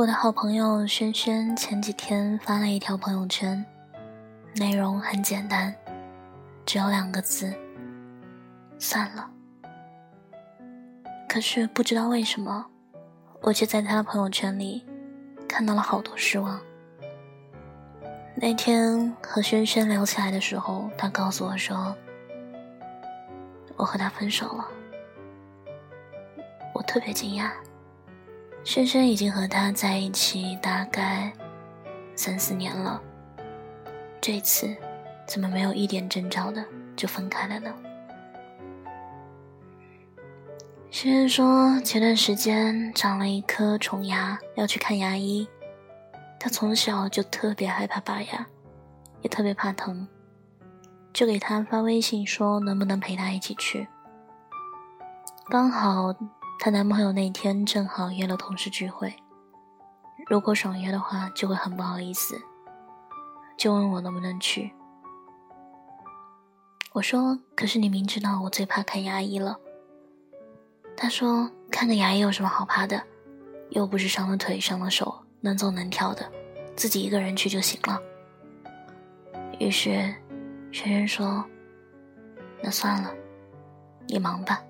我的好朋友轩轩前几天发了一条朋友圈，内容很简单，只有两个字：算了。可是不知道为什么，我却在他的朋友圈里看到了好多失望。那天和轩轩聊起来的时候，他告诉我说：“我和他分手了。”我特别惊讶。轩轩已经和他在一起大概三四年了，这次怎么没有一点征兆的就分开了呢？轩轩说前段时间长了一颗虫牙，要去看牙医。他从小就特别害怕拔牙，也特别怕疼，就给他发微信说能不能陪他一起去。刚好。她男朋友那天正好约了同事聚会，如果爽约的话，就会很不好意思，就问我能不能去。我说：“可是你明知道我最怕看牙医了。”他说：“看个牙医有什么好怕的？又不是伤了腿、伤了手，能走能跳的，自己一个人去就行了。”于是，轩轩说：“那算了，你忙吧。”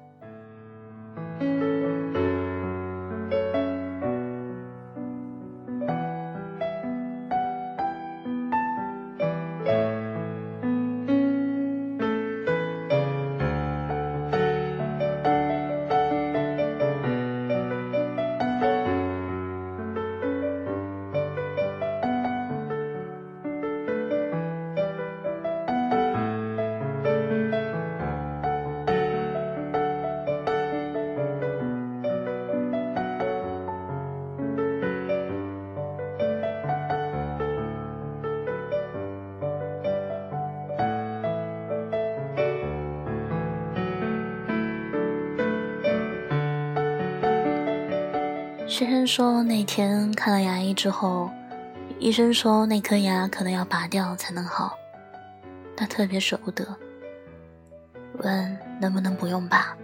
轩轩说，那天看了牙医之后，医生说那颗牙可能要拔掉才能好，他特别舍不得，问能不能不用拔。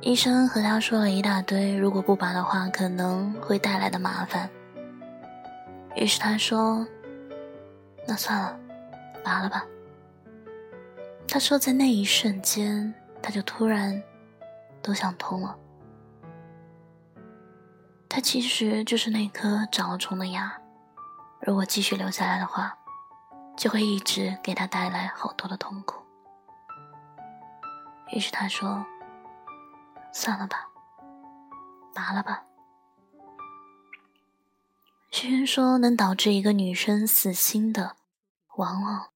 医生和他说了一大堆，如果不拔的话可能会带来的麻烦。于是他说：“那算了，拔了吧。”他说，在那一瞬间，他就突然都想通了。它其实就是那颗长了虫的牙，如果继续留下来的话，就会一直给他带来好多的痛苦。于是他说：“算了吧，拔了吧。”轩轩说：“能导致一个女生死心的，往往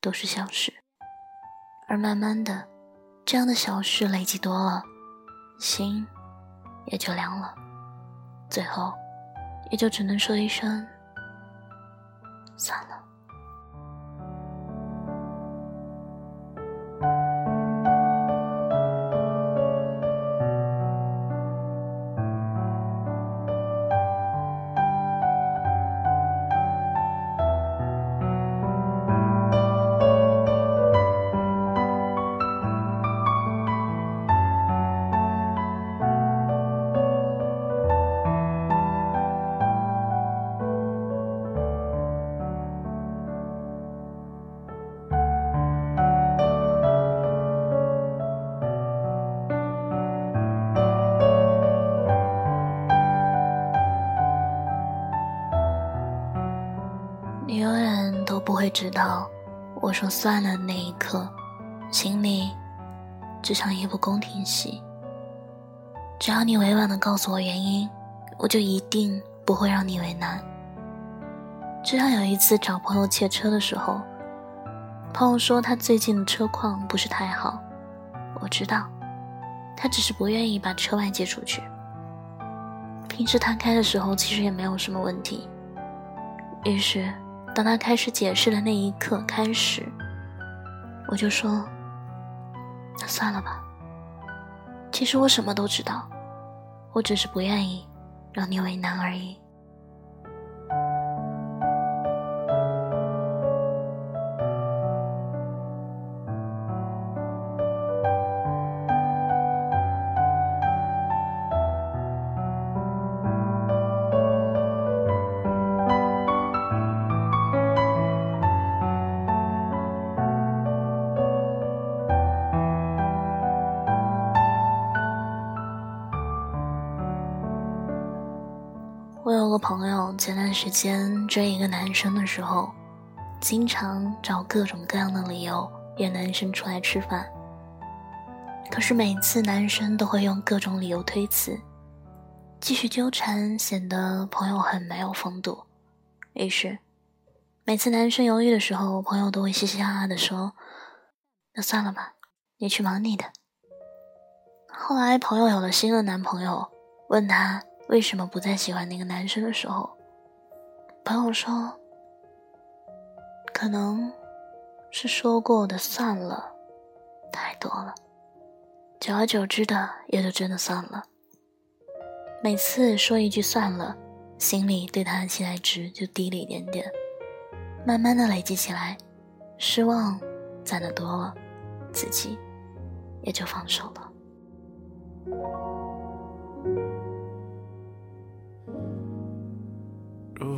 都是小事，而慢慢的，这样的小事累积多了，心也就凉了。”最后，也就只能说一声算了。会知道，我说算了那一刻，心里只像一部宫廷戏。只要你委婉的告诉我原因，我就一定不会让你为难。就像有一次找朋友借车的时候，朋友说他最近的车况不是太好，我知道，他只是不愿意把车外借出去。平时他开的时候其实也没有什么问题。于是，当他开始解释的那一刻开始，我就说：“那算了吧。”其实我什么都知道，我只是不愿意让你为难而已。朋友前段时间追一个男生的时候，经常找各种各样的理由约男生出来吃饭。可是每次男生都会用各种理由推辞，继续纠缠显得朋友很没有风度。于是，每次男生犹豫的时候，朋友都会嘻嘻哈哈的说：“那算了吧，你去忙你的。”后来朋友有了新的男朋友，问他。为什么不再喜欢那个男生的时候，朋友说，可能是说过的算了太多了，久而久之的也就真的算了。每次说一句算了，心里对他的期待值就低了一点点，慢慢的累积起来，失望攒的多了，自己也就放手了。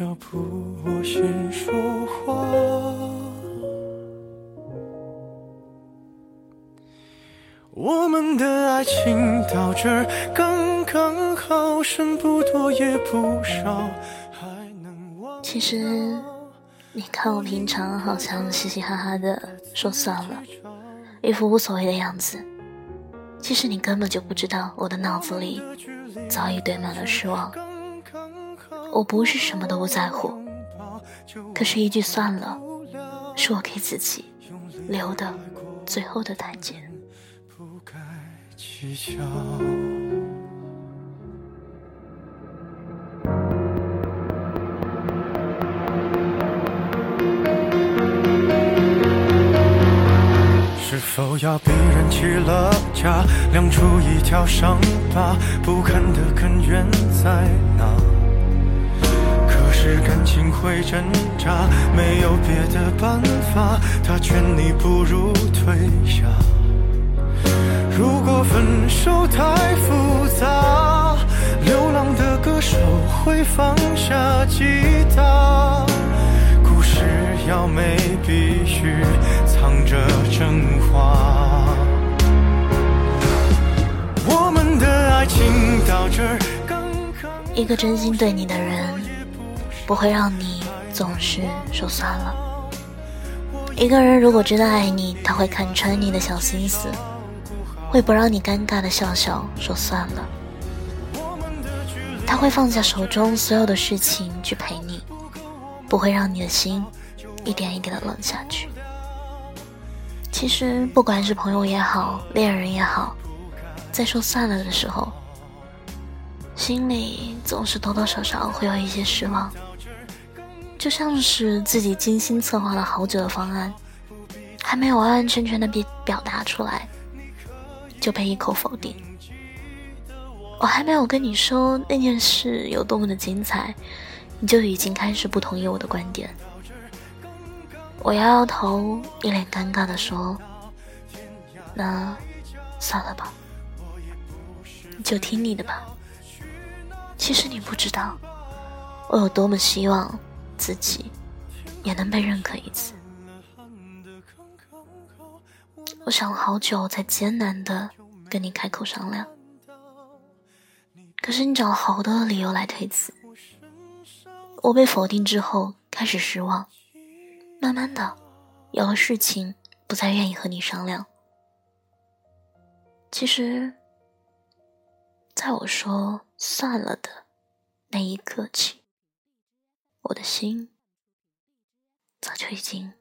要不我先说话。我们的爱情到这儿刚刚好，剩不多也不少，还能忘。其实，你看我平常好像嘻嘻哈哈的说算了，一副无所谓的样子。其实你根本就不知道，我的脑子里早已堆满了失望。我不是什么都不在乎，可是，一句算了，是我给自己留的最后的台阶。是否要逼人起了家，亮出一条伤疤？不堪的根源在哪？是感情会挣扎，没有别的办法，他劝你不如退下。如果分手太复杂，流浪的歌手会放下吉他。故事要美，必须藏着真话。我们的爱情到这儿刚刚，一个真心对你的人。不会让你总是说算了。一个人如果真的爱你，他会看穿你的小心思，会不让你尴尬的笑笑说算了。他会放下手中所有的事情去陪你，不会让你的心一点一点的冷下去。其实不管是朋友也好，恋人也好，在说算了的时候，心里总是多多少少会有一些失望。就像是自己精心策划了好久的方案，还没有完完全全的表表达出来，就被一口否定。我还没有跟你说那件事有多么的精彩，你就已经开始不同意我的观点。我摇摇头，一脸尴尬的说：“那算了吧，就听你的吧。其实你不知道，我有多么希望自己也能被认可一次。我想了好久，才艰难的跟你开口商量。”可是你找了好多的理由来推辞，我被否定之后开始失望，慢慢的有了事情不再愿意和你商量。其实，在我说算了的那一刻起，我的心早就已经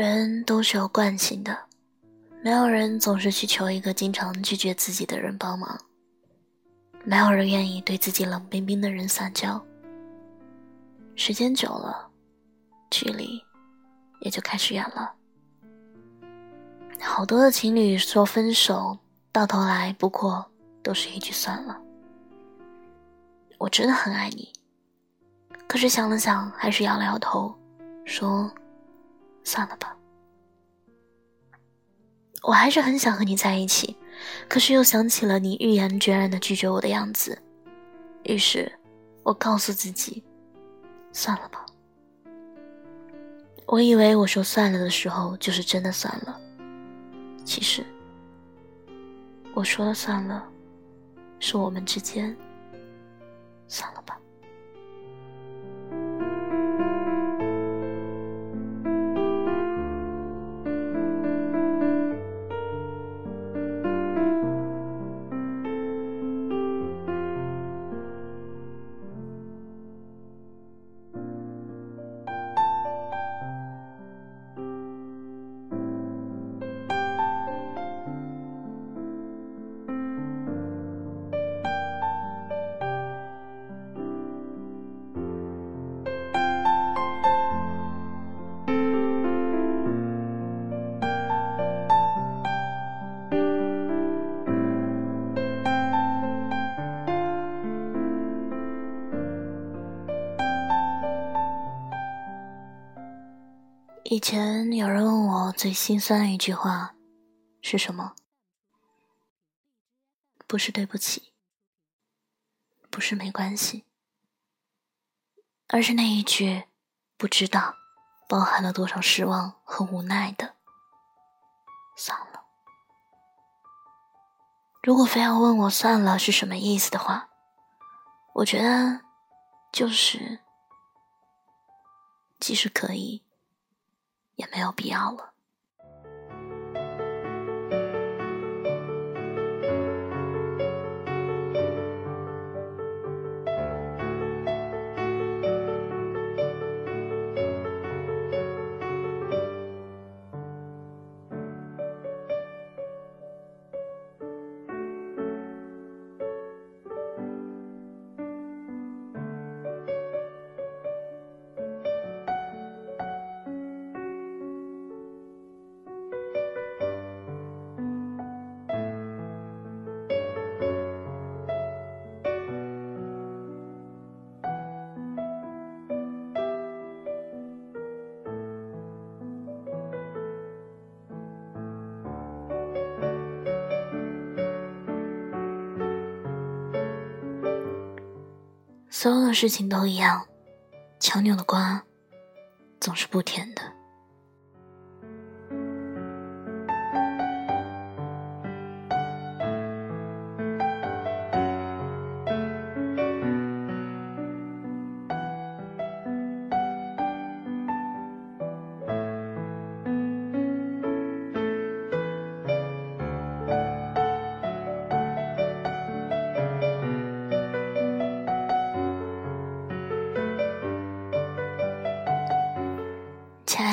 人都是有惯性的，没有人总是去求一个经常拒绝自己的人帮忙，没有人愿意对自己冷冰冰的人撒娇。时间久了，距离也就开始远了。好多的情侣说分手，到头来不过都是一句算了。我真的很爱你，可是想了想，还是摇了摇头，说。算了吧，我还是很想和你在一起，可是又想起了你毅然决然的拒绝我的样子，于是，我告诉自己，算了吧。我以为我说算了的时候就是真的算了，其实，我说了算了，是我们之间，算了吧。以前有人问我最心酸的一句话是什么？不是对不起，不是没关系，而是那一句不知道包含了多少失望和无奈的。算了。如果非要问我算了是什么意思的话，我觉得就是，即使可以。也没有必要了。所有的事情都一样，强扭的瓜总是不甜的。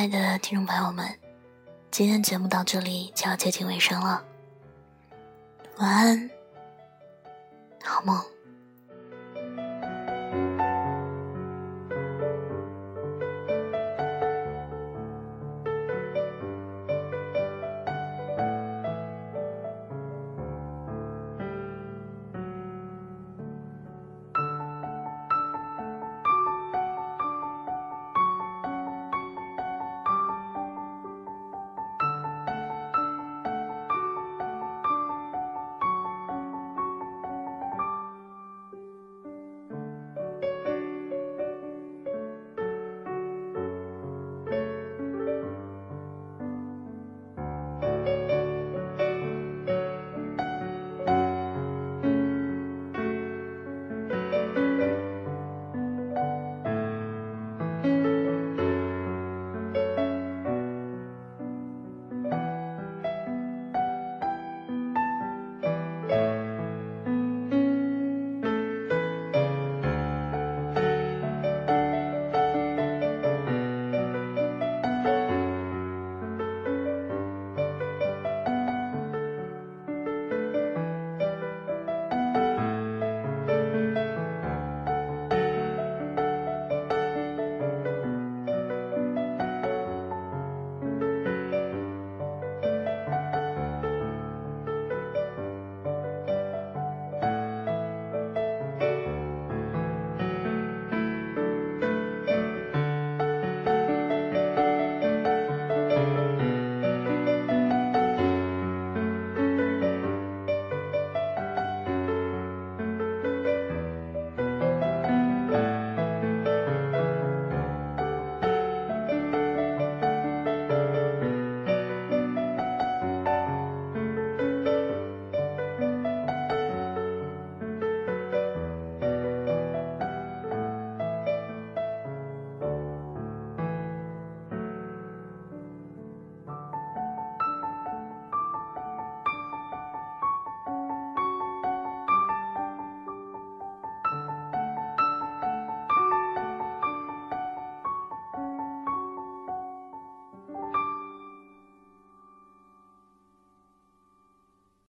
亲爱的听众朋友们，今天节目到这里就要接近尾声了，晚安，